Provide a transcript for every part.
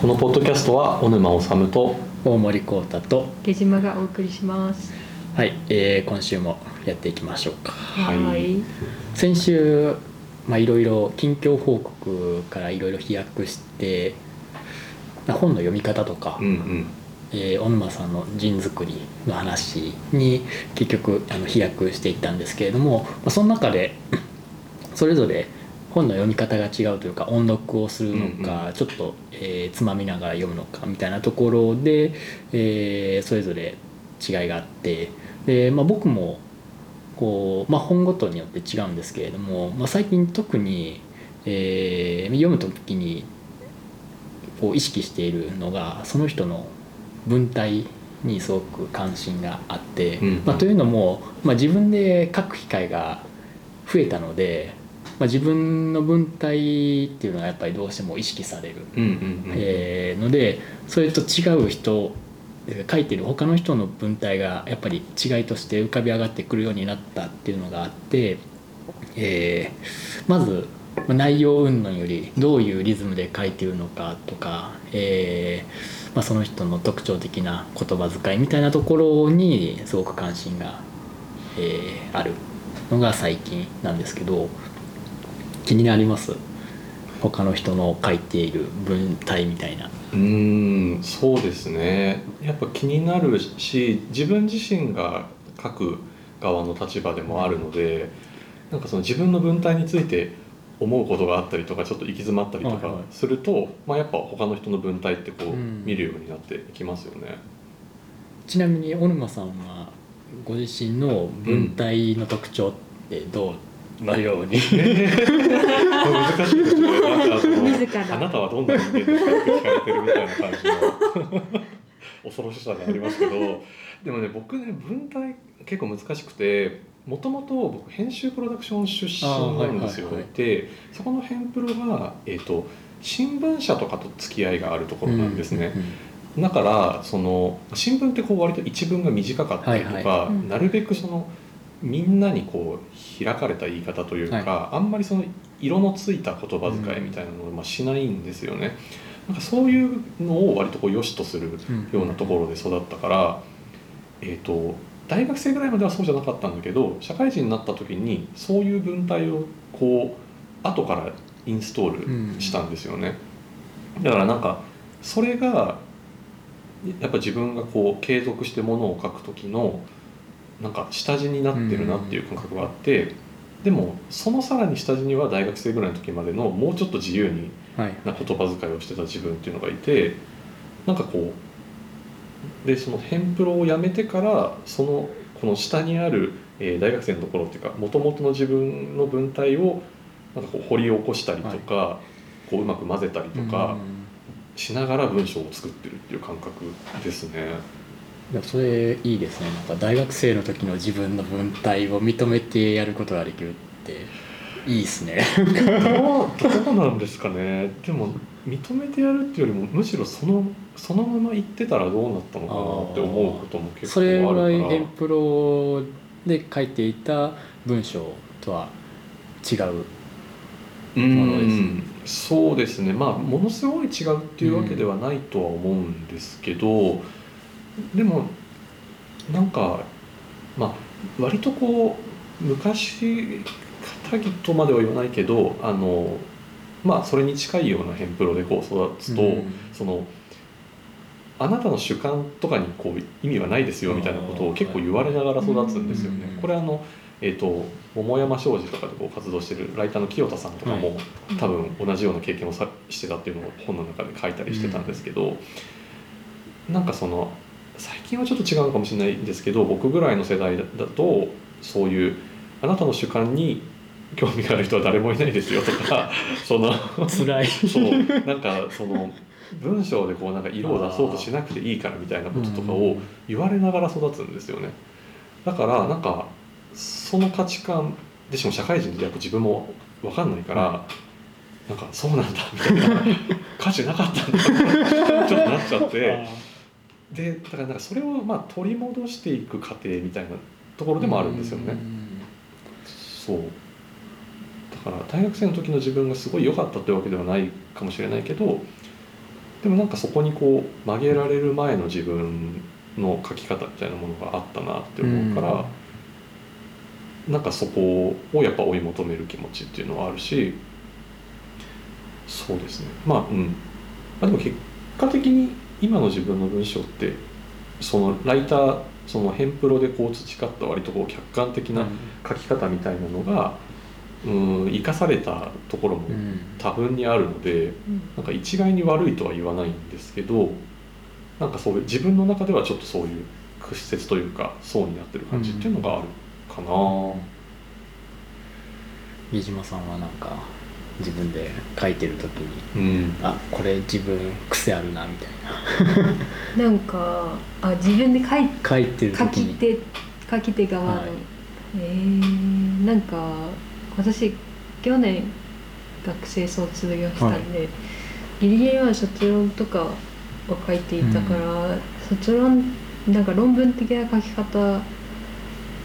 このポッドキャストは小沼治と大森幸太と下島がお送りします。はい、えー今週もやっていきましょうかはいはい。先週まあいろいろ近況報告からいろいろ飛躍してまあ本の読み方とか、うんうんえー小沼さんの人作りの話に結局あの飛躍していったんですけれども、まあ、その中でそれぞれ本の読み方が違うというか音読をするのか、ちょっと、えーつまみながら読むのかみたいなところで、えーそれぞれ違いがあってで、まあ、僕もこう、まあ、本ごとによって違うんですけれども、まあ、最近特に、えー読む時にこう意識しているのがその人の文体にすごく関心があって、うん。まあ、というのも、まあ、自分で書く機会が増えたので、まあ、自分の文体っていうのはやっぱりどうしても意識される、うんうんうんえーのでそれと違う人えー書いてる他の人の文体がやっぱり違いとして浮かび上がってくるようになったっていうのがあって、えーまずまあ内容云々よりどういうリズムで書いてるのかとか、えーまあ、その人の特徴的な言葉遣いみたいなところにすごく関心が、えーあるのが最近なんですけど気になります？他の人の書いている文体みたいな。うーんそうですねやっぱ気になるし自分自身が書く側の立場でもあるのでなんかその自分の文体について思うことがあったりとかちょっと行き詰まったりとかはいはいすると、まあ、やっぱ他の人の文体ってこううん見るようになっていきますよね。ちなみに小沼さんはご自身の文体の特徴ってどうのように、難しいですね。なんかあなたはどんな人間ですかって聞かれてるみたいな感じの恐ろしさがありますけどでもね僕ね文体結構難しくてもともと僕編集プロダクション出身なんですよ、はいはいはい。でそこの編プロが、えー、と新聞社とかと付き合いがあるところなんですね、だからその新聞ってこう割と一文が短かったりとか、はいはい。うん。なるべくそのみんなにこう開かれた言い方というか、はあんまりその色のついた言葉遣いみたいなのをまあしないんですよね。なんかそういうのを割とこう良しとするようなところで育ったから、えー、と大学生ぐらいまではそうじゃなかったんだけど社会人になった時にそういう文体をこう後からインストールしたんですよね。だからなんかそれがやっぱ自分がこう継続してものを書く時のなんか下地になってるなっていう感覚があって、でもそのさらに下地には大学生ぐらいの時までのもうちょっと自由にはい。な言葉遣いをしてた自分っていうのがいてなんかこうでその編プロをやめてからそのこの下にある、えー大学生のところっていうかもともとの自分の文体をなんかこう掘り起こしたりとか、こううまく混ぜたりとかしながら文章を作ってるっていう感覚ですね。いやそれいいですね。なんか大学生の時の自分の文体を認めてやることができるっていいですね。どうなんですかね。でも認めてやるっていうよりもむしろそのそのまま言ってたらどうなったのかなって思うことも結構あそれるから。はエンプロで書いていた文章とは違ううものですん。そうですね。まあものすごい違うっていうわけではないとは思うんですけど、でもなんかまあ割とこう昔片木とまでは言わないけどあのまあそれに近いようなヘンプロでこう育つと、うん。そのあなたの主観とかにこう意味はないですよみたいなことを結構言われながら育つんですよね。うん。これあのえー、と桃山商事とかでこう活動してるライターの清田さんとかも、はい。多分同じような経験をさしてたっていうのを本の中で書いたりしてたんですけど、なんかその最近はちょっと違うのかもしれないんですけど僕ぐらいの世代だとそういうあなたの主観に興味がある人は誰もいないですよとか その辛い。そうなんかその文章でこうなんか色を出そうとしなくていいからみたいなこととかを言われながら育つんですよね。だからなんかその価値観でしかも社会人でやっぱ自分も分かんないから、なんかそうなんだみたいな 価値なかったんだ ちょっとなっちゃってでだからなんかそれをまあ取り戻していく過程みたいなところでもあるんですよね。そう。だから大学生の時の自分がすごい良かったというわけではないかもしれないけどでもなんかそこにこう曲げられる前の自分の書き方みたいなものがあったなって思うから、なんかそこをやっぱ追い求める気持ちっていうのはあるしそうですね。まあうん。まあでも結果的に今の自分の文章ってそのライターそのヘンプロでこう培った割とこう客観的な書き方みたいなのがうん生かされたところもうん。多分にあるのでなんか一概に悪いとは言わないんですけどなんかそういう自分の中ではちょっとそういう屈折というか層になってる感じっていうのがあるかな、飯島さんはなんか自分で書いてる時にうん。あこれ自分癖あるなみたいな。なんかあ自分で書い書いてる書時に。き手書き手側の、はい。えー、なんか私去年学生卒業したんで、ギリギリは卒論とかを書いていたから、卒論なんか論文的な書き方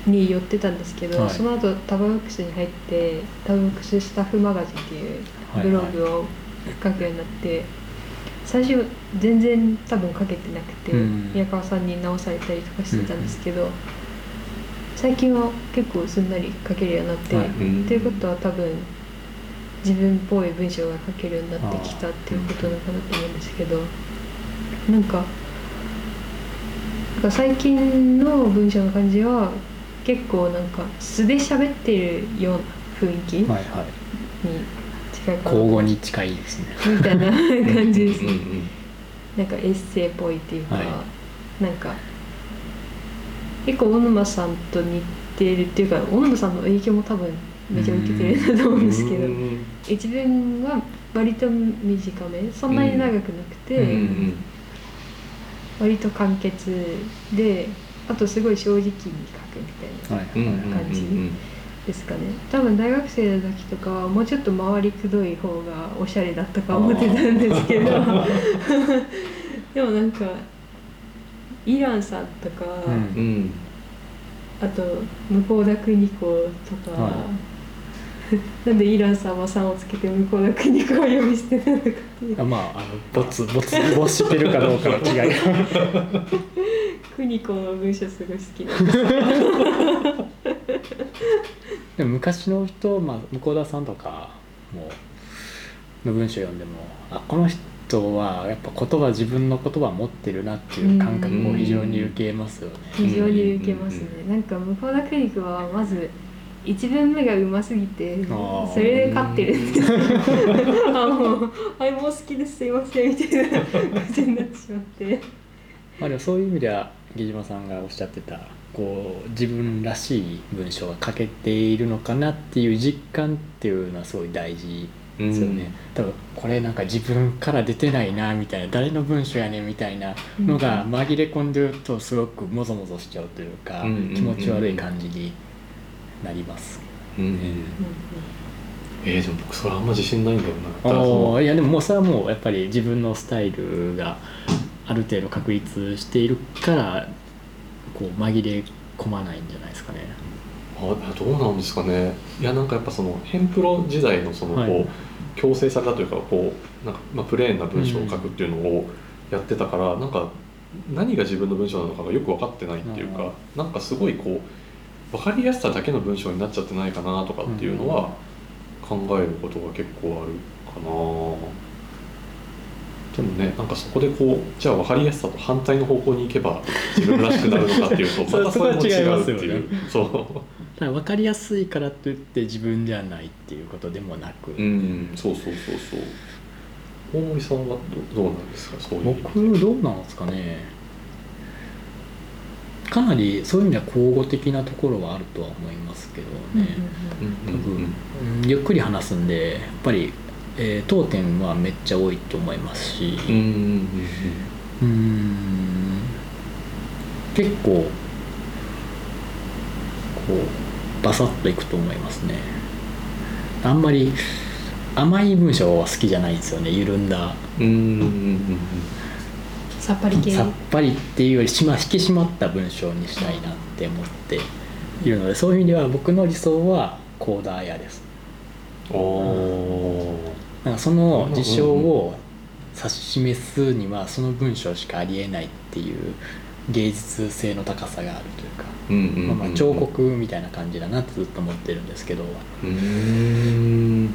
に寄ってたんですけど、はい。その後タバクスに入ってタバブックススタッフマガジンっていうブログを書くようになって、最初全然多分書けてなくて、うん。宮川さんに直されたりとかしてたんですけど、最近は結構すんなり書けるようになって、はい。っていうことは多分自分っぽい文章が書けるようになってきたっていうことなのかなと思うんですけどなんかなんか最近の文章の感じは結構なんか素で喋ってるような雰囲気にはいはい。近いかな。交互に近いですね。みたいな感じです。うんうねん。なんかエッセイっぽいっていうか、はなんか結構小沼さんと似てるっていうか小沼さんの影響も多分めちゃ受けてるなと思うんですけどうん一文は割と短めそんなに長くなくて、割と簡潔であとすごい正直に書くみたいな感じうんですかね。多分大学生の時とかはもうちょっと回りくどい方がおしゃれだったか思ってたんですけど。でもなんかイランさんとか、うん。うんあと向田邦子とか、は なんでイランさんは「さん」をつけて向田邦子を呼び捨てなのかっていう。あまああのボツボツボツしてるかどうかの違い。が邦子の文章すごい好きなんですでも昔の人、まあ、向田さんとかもの文章読んでもあこの人はやっぱ言葉自分の言葉を持ってるなっていう感覚を非常に受けますよね。非常に受けますね、うんなんか向田邦子はまず一文目がうますぎてそれで勝ってるんですよ。あもう「はいもう好きですすいません」みたいな感じになってしまって。まあ、でもそういう意味では木島さんがおっしゃってたこう自分らしい文章が書けているのかなっていう実感っていうのはすごい大事ですよね、多分これなんか自分から出てないなみたいな誰の文章やねんみたいなのが紛れ込んでるとすごくもぞもぞしちゃうというか、うん。気持ち悪い感じになります。うんうん。えー、でも僕それあんま自信ないんだよな。あいやでももうそれはもうやっぱり自分のスタイルがある程度確立しているからこう紛れ込まないんじゃないですかね。あどうなんですかね。いやなんかやっぱそのヘンプロ時代のそのこう、はい。強制されたというかこうなんか、まあ、プレーンな文章を書くっていうのをやってたから、なんか何が自分の文章なのかがよく分かってないっていうか、なんかすごいこう分かりやすさだけの文章になっちゃってないかなとかっていうのは考えることが結構あるかな。でもねなんかそこでこうじゃあ分かりやすさと反対の方向に行けば自分らしくなるのかっていうと またそれも違うっていいうそう。だから分かりやすいからといって自分じゃないっていうことでもなく、うん、そうそうそうそう。大森さんはどどうなんですか、そういう。僕どうなんですかねかなりそういう意味では交互的なところはあるとは思いますけどね、うん多分、うん。ゆっくり話すんでやっぱり、えー当店はめっちゃ多いと思いますし。うん結構こうバサッといくと思いますね。あんまり甘い文章は好きじゃないんですよね。緩んだ。うんさっぱり系。さっぱりっていうよりしま引き締まった文章にしたいなって思っているのでそういう意味では僕の理想はコーダー屋です。うん。おー。なんかその事象を指し示すにはその文章しかありえないっていう芸術性の高さがあるというか、彫刻みたいな感じだなってずっと思ってるんですけど。うーん。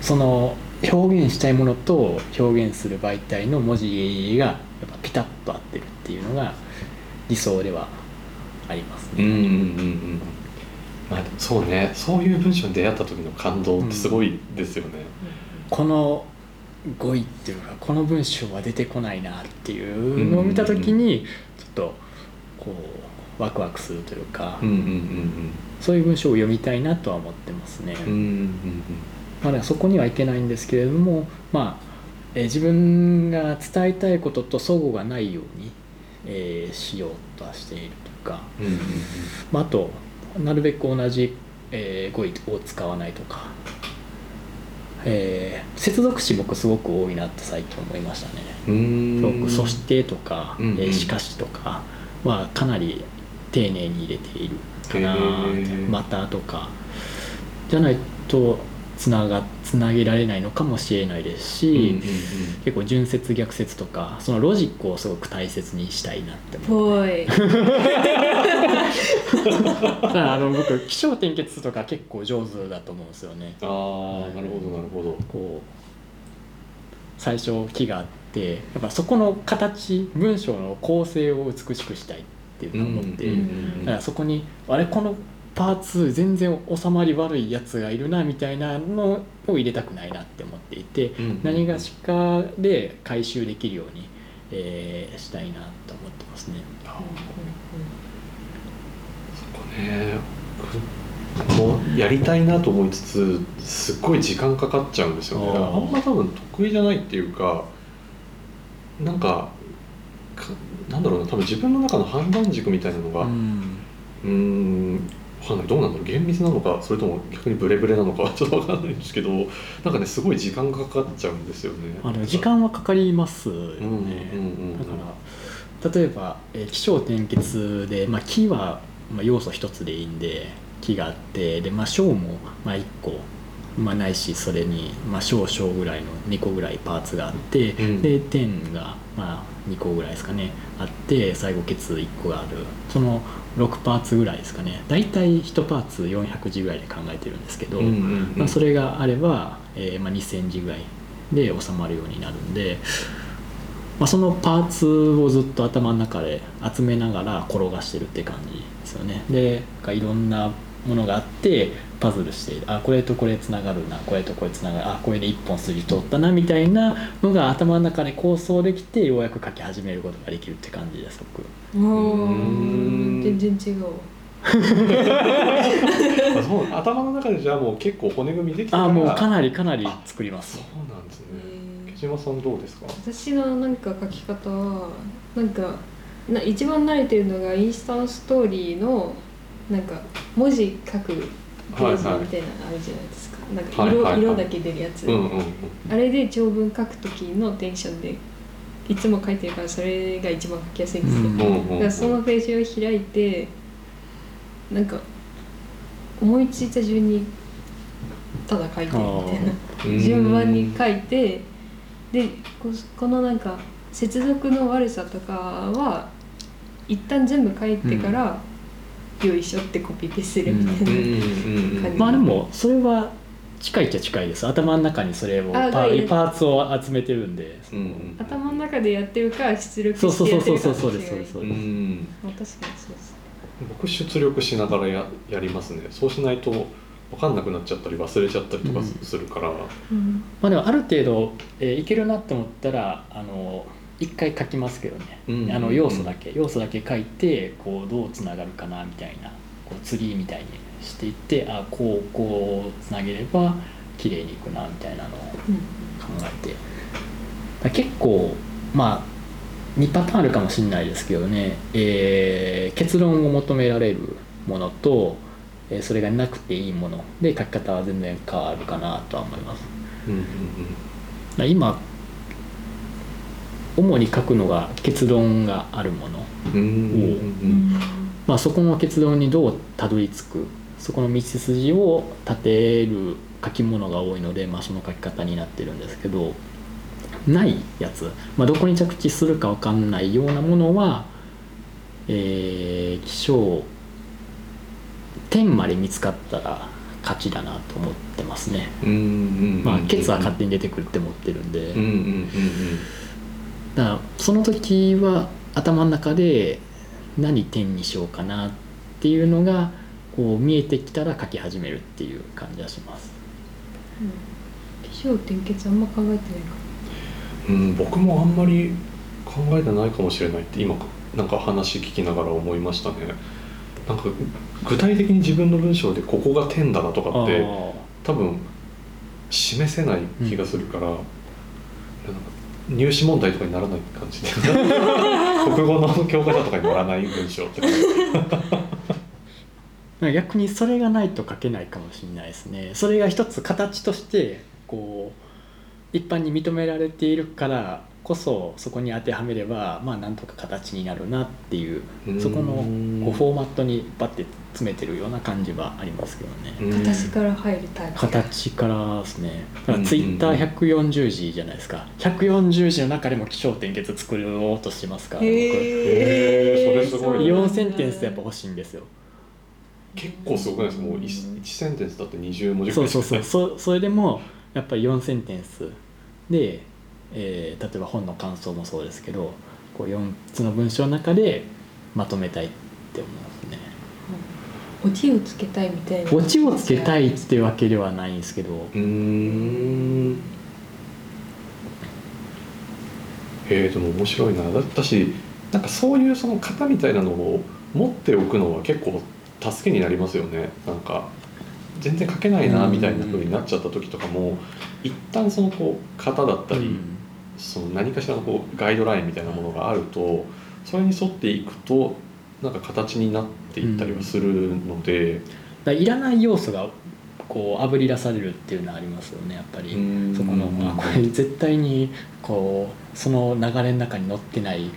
その表現したいものと表現する媒体の文字がやっぱピタッと合ってるっていうのが理想ではありますね。うんうんうんうんまあそうね。そういう文章に出会った時の感動ってすごいですよね、この語彙っていうかこの文章は出てこないなっていうのを見た時にちょっとこうワクワクするというか、うん、うんうんそういう文章を読みたいなとは思ってますね。うんうんうんまあ、そこにはいけないんですけれども、まあえー自分が伝えたいことと齟齬がないように、えーしようとはしているとか、まあ、あとなるべく同じ、えー語彙を使わないとか、えー接続詞僕すごく多いなって最近思いましたね。うん。うんそしてとか、えーしかしとかはかなり丁寧に入れているかなまたとか。じゃないとつながつなげられないのかもしれないですうんうんし、結構順接逆接とかそのロジックをすごく大切にしたいなって思い。あの僕起承転結とか結構上手だと思うんですよね。ああなるほどなるほど。こう最初木があってやっぱそこの形文章の構成を美しくしたいっていうのを思ってだからそこにあれこのパーツ全然収まり悪いやつがいるなみたいなのを入れたくないなって思っていて、うん何がしかで回収できるように、えーしたいなと思ってますね。あそこね僕もうやりたいなと思いつつすっごい時間かかっちゃうんですよね。あんま多分得意じゃないっていうかなんかかなんだろうな多分自分の中の判断軸みたいなのがうんかんない。どうなんだろう。厳密なのかそれとも逆にブレブレなのかは ちょっとわかんないんですけどなんかねすごい時間がかかっちゃうんですよね。あの時間はかかりますよね。だから例えば、えー起承転結で、まあ、木は、まあ、要素一つでいいんで木があってで、まあ、小も、まあ、1個、まあ、ないしそれに、まあ、小小ぐらいの2個ぐらいパーツがあって、うん。で点が、まあ、2個ぐらいですかねあって最後ケツ1個がある。その6パーツぐらいですかね。大体1パーツ400字ぐらいで考えてるんですけど、まあ、それがあれば、えーまあ、2000字ぐらいで収まるようになるんで、まあ、そのパーツをずっと頭の中で集めながら転がしてるって感じですよね。でいろんなものがあってパズルしてあこれとこれつながるな。これとこれつながる。あこれで1本筋通ったなみたいなのが頭の中で構想できてようやく書き始めることができるって感じです僕。もうーん。う全然違う そう。頭の中でじゃあもう結構骨組みできてから。あもうかなりかなり作りまそすうなんですね。木島さんどうですか？私のなんか書き方はなんかな一番慣れてるのがインスタンストーリーのなんか文字書くページみたいなのあるじゃないですか、なんか色,、はいはいはい。色だけ出るやつ、うんうんうん。あれで長文書く時のテンションでいつも書いてるからそれが一番書きやすいんですよ、うんだうんうん。からそのページを開いてなんか思いついた順にただ書いてるみたいな。うん。順番に書いてでここのなんか接続の悪さとかは一旦全部書いてから、よいしょってコピペするみたいな、うんうんうんうんまあでもそれは近いっちゃ近いです。頭の中にそれをパーツを集めてるんで、うんうん頭の中でやってるか出力そうそうしてそうやってるかそうそうそうですそうですそううです、ん。まあ確かにそうです僕出力しながらややりますね。そうしないと分かんなくなっちゃったり忘れちゃったりとかうんするから、うん。まあでもある程度、えーいけるなって思ったらあの一回書きますけどね、うんあの要素だけ。要素だけ書いてこうどうつながるかなみたいな。こうツリーみたいにしていってあこうこうつなげれば綺麗にいくなみたいなのをうん考えて。だから結構まあ2パターンあるかもしれないですけどね、えー結論を求められるものと、えーそれがなくていいもの。で書き方は全然変わるかなとは思います。うんうんだから今主に書くのが結論があるもの、うん。うん。うん。まあ、そこの結論にどうたどり着く。そこの道筋を立てる書き物が多いので、まあ、その書き方になってるんですけどないやつ、まあ、どこに着地するか分かんないようなものは、えー、気象点まで見つかったら勝ちだなと思ってますね。まあ、ケツは勝手に出てくるって思ってるんで、だからその時は頭の中で何点にしようかなっていうのがこう見えてきたら書き始めるっていう感じはします。起承転結あんま考えてないか。うんうん僕もあんまり考えてないかもしれないって今なんか話聞きながら思いましたね。なんか具体的に自分の文章でここが点だなとかってあ多分示せない気がするから、なんか入試問題とかにならない感じで。国語の教科書とかに載らない文章ってー逆にそれがないと書けないかもしれないですね。それが一つ形としてこう一般に認められているからこそそこに当てはめればまあなんとか形になるなっていうそこのこうフォーマットにバッて詰めてるような感じはありますけどね。うん。形から入るタイプ。形からですね。だかうんらツイッター140字じゃないですか。140字の中でも起承転結作ろうとしてますから僕。へーそれすごい4センテンスでやっぱ欲しいんですよ。結構すごくないですか？もう 1, センテンスだって20文字そうそうくらいしかそうそそれでもやっぱり4センテンス。で、えー例えば本の感想もそうですけどこう4つの文章の中でまとめたいって思いますねオチをつけたいみたいな。オチをつけたいってわけではないんですけど。うーん。へえでも面白いな。だったしなんかそういうその型みたいなのを持っておくのは結構助けになりますよね。なんか全然書けないなみたいな風になっちゃった時とかも一旦そのこう型だったり、うん。その何かしらのこうガイドラインみたいなものがあるとそれに沿っていくとなんか形になっていったりはするので、だからいらない要素がこうあぶり出されるっていうのはありますよねやっぱり。うんそこのあこれ絶対にこうその流れの中に乗ってない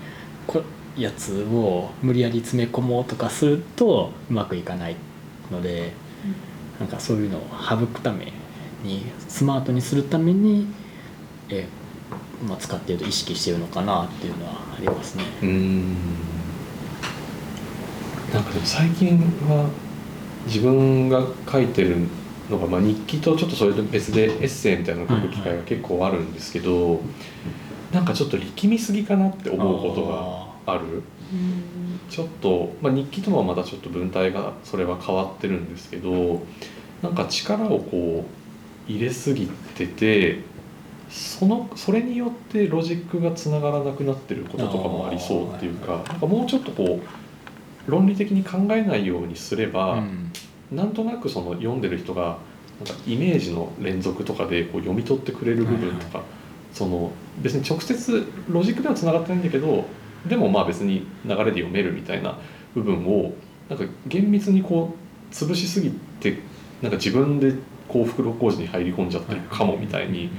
こやつを無理やり詰め込もうとかするとうまくいかないのでなんかそういうのを省くためにスマートにするために、えまあ、使っていると意識しているのかなっていうのはありますね。うーんなんかでも最近は自分が書いてるのが、まあ、日記とちょっとそれと別でエッセイみたいなのを書く機会が結構あるんですけど、なんかちょっと力みすぎかなって思うことがある。うんちょっと、まあ、日記とはまたちょっと文体がそれは変わってるんですけどなんか力をこう入れすぎててそのそれによってロジックがつながらなくなってることとかもありそうっていうかなんかもうちょっとこう論理的に考えないようにすれば、うん。なんとなくその読んでる人がなんかイメージの連続とかでこう読み取ってくれる部分とか、その別に直接ロジックではつながってないんだけどでもまあ別に流れで読めるみたいな部分をなんか厳密にこう潰しすぎてなんか自分でこう袋小路に入り込んじゃってるかもみたいに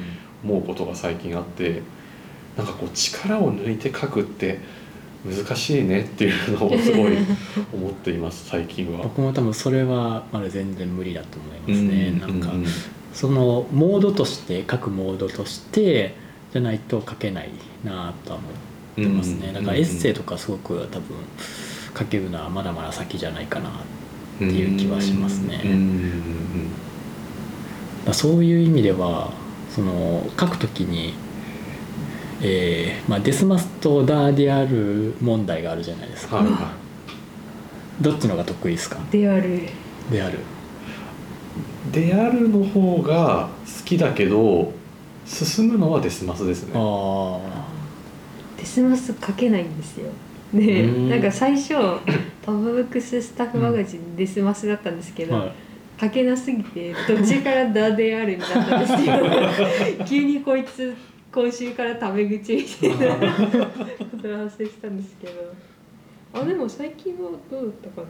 思うことが最近あってなんかこう力を抜いて書くって難しいねっていうのをすごい思っています最近は。僕も多分それはまだ全然無理だと思いますね。うんなんかうんうん。そのモードとして書くモードとしてじゃないと書けないなとは思ってますね、うんだからエッセイとかすごく多分書けるのはまだまだ先じゃないかなっていう気はしますね。うんうんだそういう意味ではその書くときに、えーまあ、デスマスとダーである問題があるじゃないですか、はいはどっちのが得意ですか？であるであるい。であるの方が好きだけど進むのはデスマスですね。あデスマス書けないんですよ。でうん。なんか最初パブブックススタッフマガジンデスマスだったんですけど、あはい。書けなすぎて途中からダであるになったんですけど 急にこいつ今週からタメ口みたいなことが発生したんですけど。あでも最近はどうだったかな。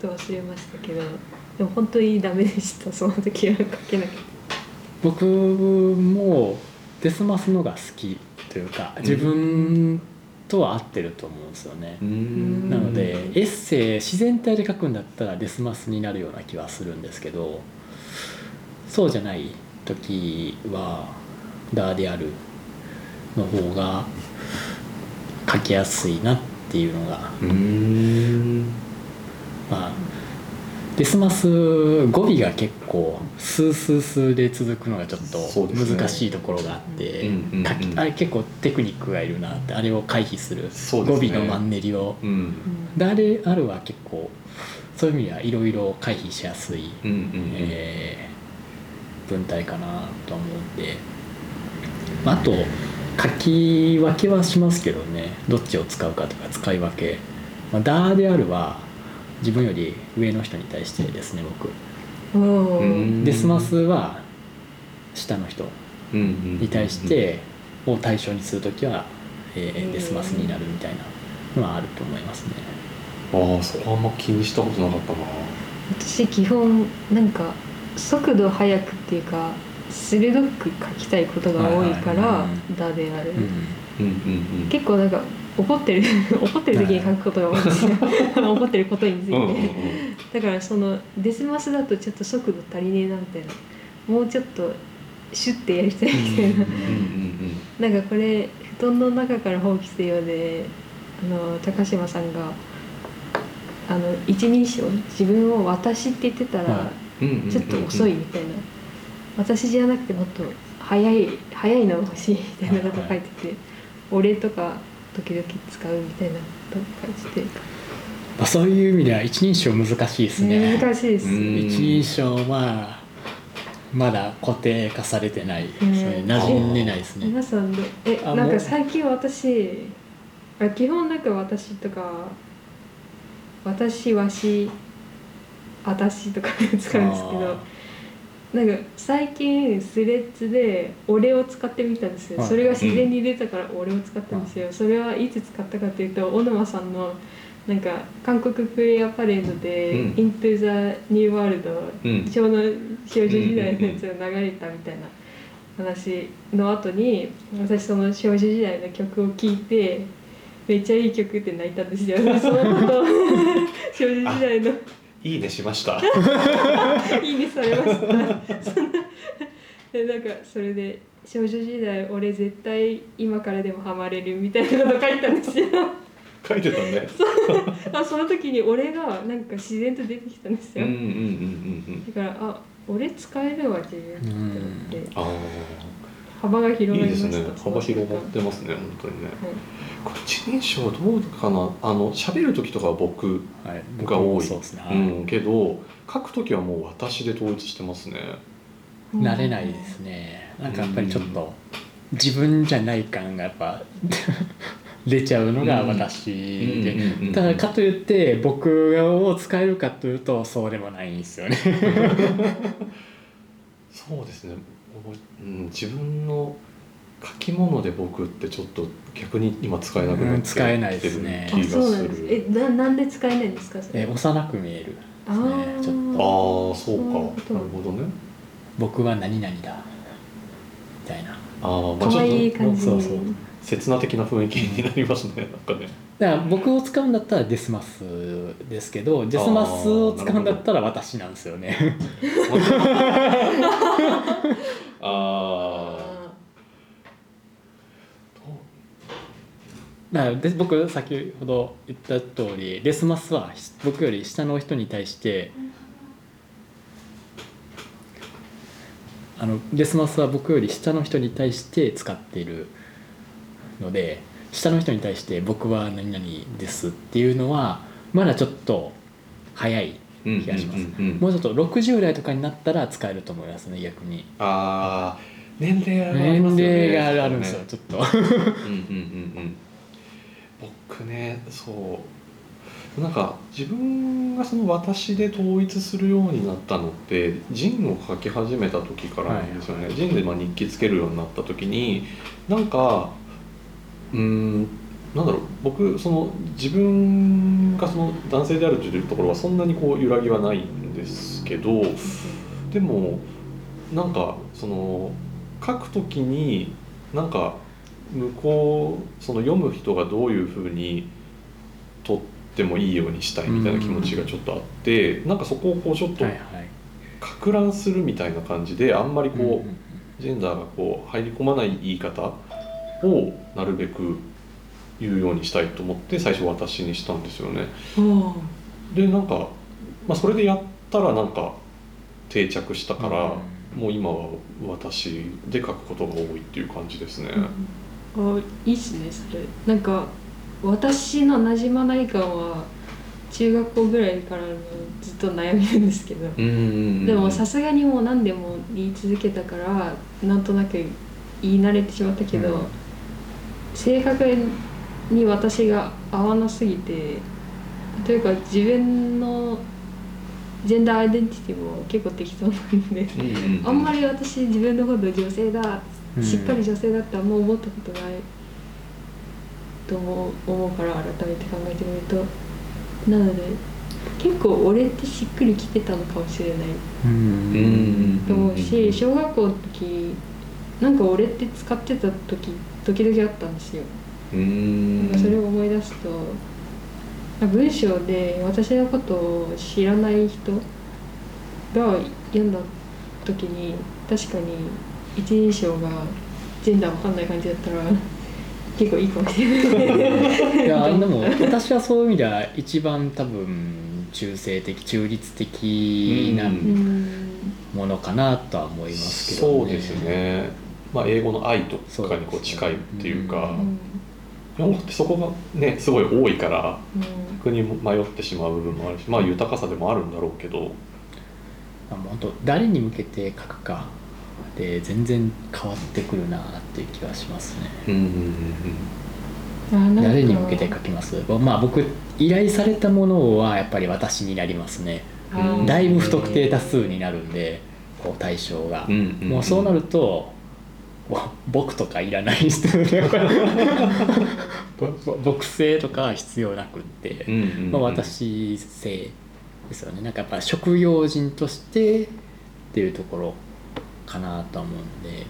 ちょっと忘れましたけど。でも本当にダメでした。その時は書けなくて。僕もデスマスのが好きというか自分とは合ってると思うんですよね、うん。なのでエッセイ自然体で書くんだったらデスマスになるような気はするんですけどそうじゃない時はだ、であるの方が書きやすいなっていうのが。まあですます語尾が結構スースースーで続くのがちょっと難しいところがあって、うんうんうんあれ結構テクニックがいるなってあれを回避する語尾のマンネリを。うん。だ、であるは結構そういう意味ではいろいろ回避しやすい、うんうんうん。えー文体かなと思うんで、まあ、あと書き分けはしますけどね。どっちを使うかとか使い分け、まあ、ダーであるは自分より上の人に対してですね僕。デスマスは下の人に対してを対象にする時は、えーデスマスになるみたいなのはあると思いますね。ああそこあんま気にしたことなかったな。私基本なんか速度速くっていうか鋭く書きたいことが多いからはいはいはい「だ」である、結構なんか怒ってる。怒ってる時に書くことが多いんですよ 怒ってることについて、うんうんうん。だからそのデスマスだとちょっと速度足りねえなみたいな。もうちょっとシュッてやりたいみたいな、うなんかこれ布団の中から放棄せよであの高島さんがあの一人称自分を私って言ってたら、ちょっと遅いみたいな、私じゃなくてもっと早い早いのが欲しいみたいなこと書いてて、俺とか時々使うみたいなこと書いてて、まあ、そういう意味では一人称難しいですね。難しいです、うん。一人称はまだ固定化されてない。ですね、うん馴染んでないですね。皆さんでえなんか最近私あ基本なんか私とか私わしあたしとか使うんですけどなんか最近スレッズで「俺」を使ってみたんですよ。はい。それが自然に出たから「俺」を使ったんですよ。それはいつ使ったかというと小沼さんのなんか韓国クリアパレードでうん「Into the New World」うん。少女少女時代のやつが流れたみたいな話の後に私その少女時代の曲を聴いてめっちゃいい曲って泣いたんですよ。その後少女時代のいいねしました。いいねされました。そんなでなんかそれで少女時代俺絶対今からでもハマれるみたいなこと書いたんですよ。書いてたね。あその時に俺がなんか自然と出てきたんですよ、うんうんうんうんうん。だからあ俺使えるわ自分って思って。あ幅があ広がりました。いいですね。幅広がってますね本当にね。はい。これ一人称どうかな？あの喋る時とかは僕はい、が多い。そうですね、はい。うんけど書く時はもう私で統一してますね。慣れないですね。なんかやっぱりちょっと自分じゃない感がやっぱ 出ちゃうのが私で、うんうんうんうん。ただかといって僕を使えるかというとそうでもないんですよね そうですね、うん、自分の書き物で僕ってちょっと逆に今使えなくなってうん使えないですね。あきてる気がすそうなんです。えるななんで使えないんですかそれ？え幼く見えるですあねー。ちょっあと。あそうか。なるほどね。僕は何々だみたいな。ああまあち可愛いょっ感じそうそう。と切な的な雰囲気になりますねなんかねだから僕を使うんだったらデスマスですけどデスマスを使うんだったら私なんですよね。ああで僕先ほど言った通りデスマスは僕より下の人に対してあのデスマスは僕より下の人に対して使っているので下の人に対して僕は何々ですっていうのはまだちょっと早いうん気がします。うんうんうん。もうちょっと60代とかになったら使えると思いますね逆に。ああ年齢があり年ますよね齢があるんですよちょっと。うんうんうんうん。僕ねそう。なんか自分がその私で統一するようになったのってジンを書き始めた時からなんですよね、ジンでまあ日記つけるようになった時になんかうーんなんだろう僕その自分がその男性であるというところはそんなにこう揺らぎはないんですけどでもなんかその書くときになんか向こうその読む人がどういうふうに取ってもいいようにしたいみたいな気持ちがちょっとあってなんかそこをこうちょっとか乱するみたいな感じであんまりこう、ジェンダーがこう入り込まない言い方をなるべく言うようにしたいと思って最初私にしたんですよね。あでなんか、まあ、それでやったらなんか定着したから、もう今は私で書くことが多いっていう感じですね。あいいっすねそれ。なんか私の馴染まない感は中学校ぐらいからのずっと悩みなんですけど、うんうんうん。でもさすがにもう何でも言い続けたからなんとなく言い慣れてしまったけど、うん正確に私が合わなすぎてというか自分のジェンダーアイデンティティも結構適当なんで、うんあんまり私自分のこと女性だうん。しっかり女性だってあんま思ったことないと思うから改めて考えてみると。なので結構俺ってしっくりきてたのかもしれない。と思うし小学校の時なんか俺って使ってた時時々あったんですよ。うーんそれを思い出すと文章で私のことを知らない人が読んだ時に確かに一人称がジェンダーわかんない感じだったら結構いいかもしれない。いやでも私はそういう意味では一番多分中性的中立的なものかなとは思いますけどね。そうですね、まあ、英語の愛とかにこう近いっていうかうん日本語ってそこがねすごい多いからうん逆に迷ってしまう部分もあるしまあ豊かさでもあるんだろうけど。あ本当誰に向けて書くかで全然変わってくるなっていう気はしますね。うんうんうん誰に向けて書きます？まあ僕依頼されたものはやっぱり私になりますね。だいぶ不特定多数になるんでこう対象が。うんう。んんん。もうそうなるとぼ僕とかいらない人ぼぼ僕性とかは必要なくって、うんうんうん。まあ、私性ですよね。なんかやっぱ職業人としてっていうところかなとは思うんで。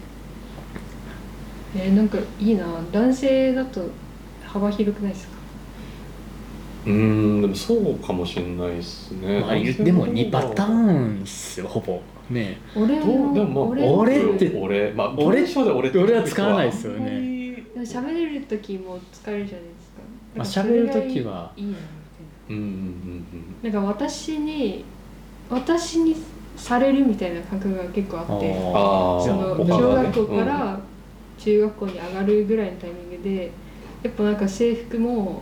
えーなんかいいな。男性だと幅広くないですか？うーんでもそうかもしれないですね、まあ、言っても2パターンですよほぼね俺どうでもまあ俺って。俺まあ俺で俺って俺は使わないですよね。喋れる時も疲れるじゃないですか。まあ喋る時は。いいなみうんうんうんたいななんか私に私にされるみたいな感覚が結構あってその小学校から中学校に上がるぐらいのタイミングでやっぱなんか制服も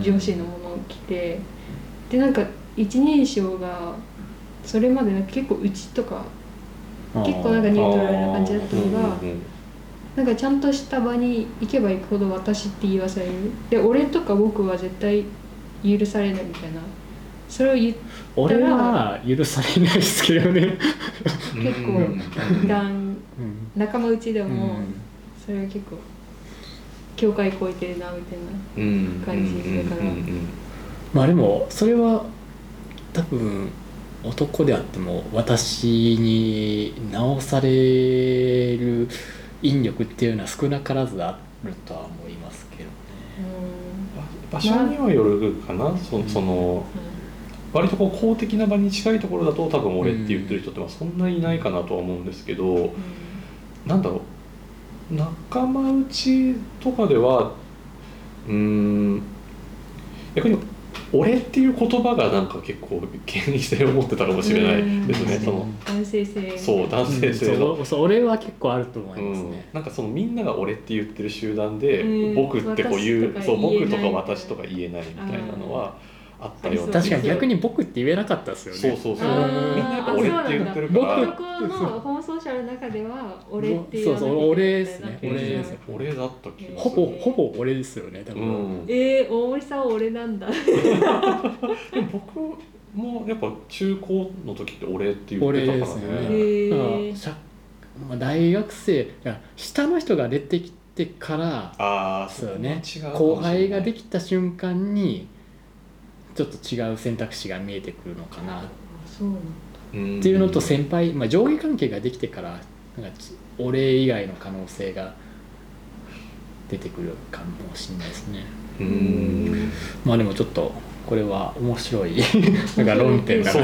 上司のものを着て、でなんか一人称がそれまでなんか結構うちとか結構なんかうんニュートラルな感じだったのがなんかちゃんとした場に行けば行くほど私って言わされる。で俺とか僕は絶対許されないみたいな。それを言っ俺は許されないですけどね、結構うん。仲間内でもうん。それは結構境界越えてるなみたいなうん。感じだから。まあでもそれは多分男であっても私に直される引力っていうのは少なからずあるとは思いますけどね。場所にはよるかな、そその割とこう公的な場に近いところだと多分俺って言ってる人ってまあそんなにいないかなとは思うんですけど、なんだろう。仲間内とかではうーん逆に「俺」っていう言葉がなんか結構権威性を持ってたかもしれないですねうんその。男性性。そう男性性の。そうそう俺は結構あると思いうますん。ね。、なんかそのみんなが俺って言ってる集団で、うん。僕ってこう言うそう僕とか私とか言えないみたいなのはあったような。確かに逆に僕って言えなかったですよね。そうそうそう。みんなやっぱ俺って言ってるから。僕男のホモソーシャルの中では俺ってそうそう俺ですねうん俺です俺だった気がする。ほぼほぼ俺ですよね多う分。ん、でえー、大森さんは俺なんだ。も僕もやっぱ中高の時って俺って言ってたから俺ですよね。まあ大学生いや下の人が出てきてからああそうね。後輩ができた瞬間にちょっと違う選択肢が見えてくるのかな。っそう。なんだうんていうのと先輩、まあ、上下関係ができてからなんかち俺以外の可能性が出てくるかもしれないですね。うーん。まあでもちょっとこれは面白い なんか論点だな。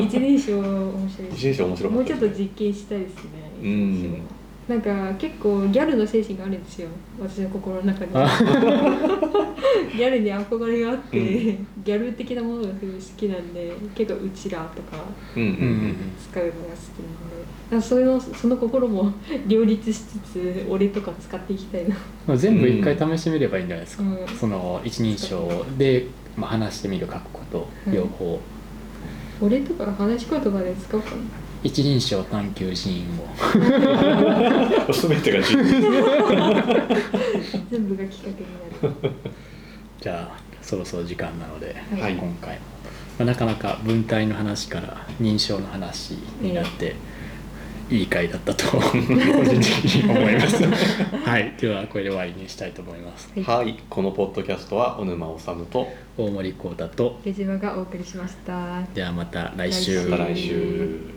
一年生面白い。一年生面白かもうちょっとったですね実験したいですね。うんなんか結構ギャルの精神があるんですよ。私の心の中にあ。ギャルに憧れがあって、うん。ギャル的なものがすごい好きなんで結構うちらとか使うのが好きなんで。だからそのその心も 両立しつつ俺とか使っていきたいな。まあ全部一回試してみればいいんじゃないですか、うん。その一人称で、まあ、話してみる書くことうん。両方、俺とか話し言葉で使おうかな一人称探求シーンを。全てが自由全部がきっかけになる。じゃあそろそろ時間なので、はい。今回も、まあ、なかなか文体の話から認証の話になって、いい回だったと個人的に思います。はい。ではこれで終わりにしたいと思います。はい。このポッドキャストは小沼治と大森幸太と江島がお送りしました。ではまた来週。来週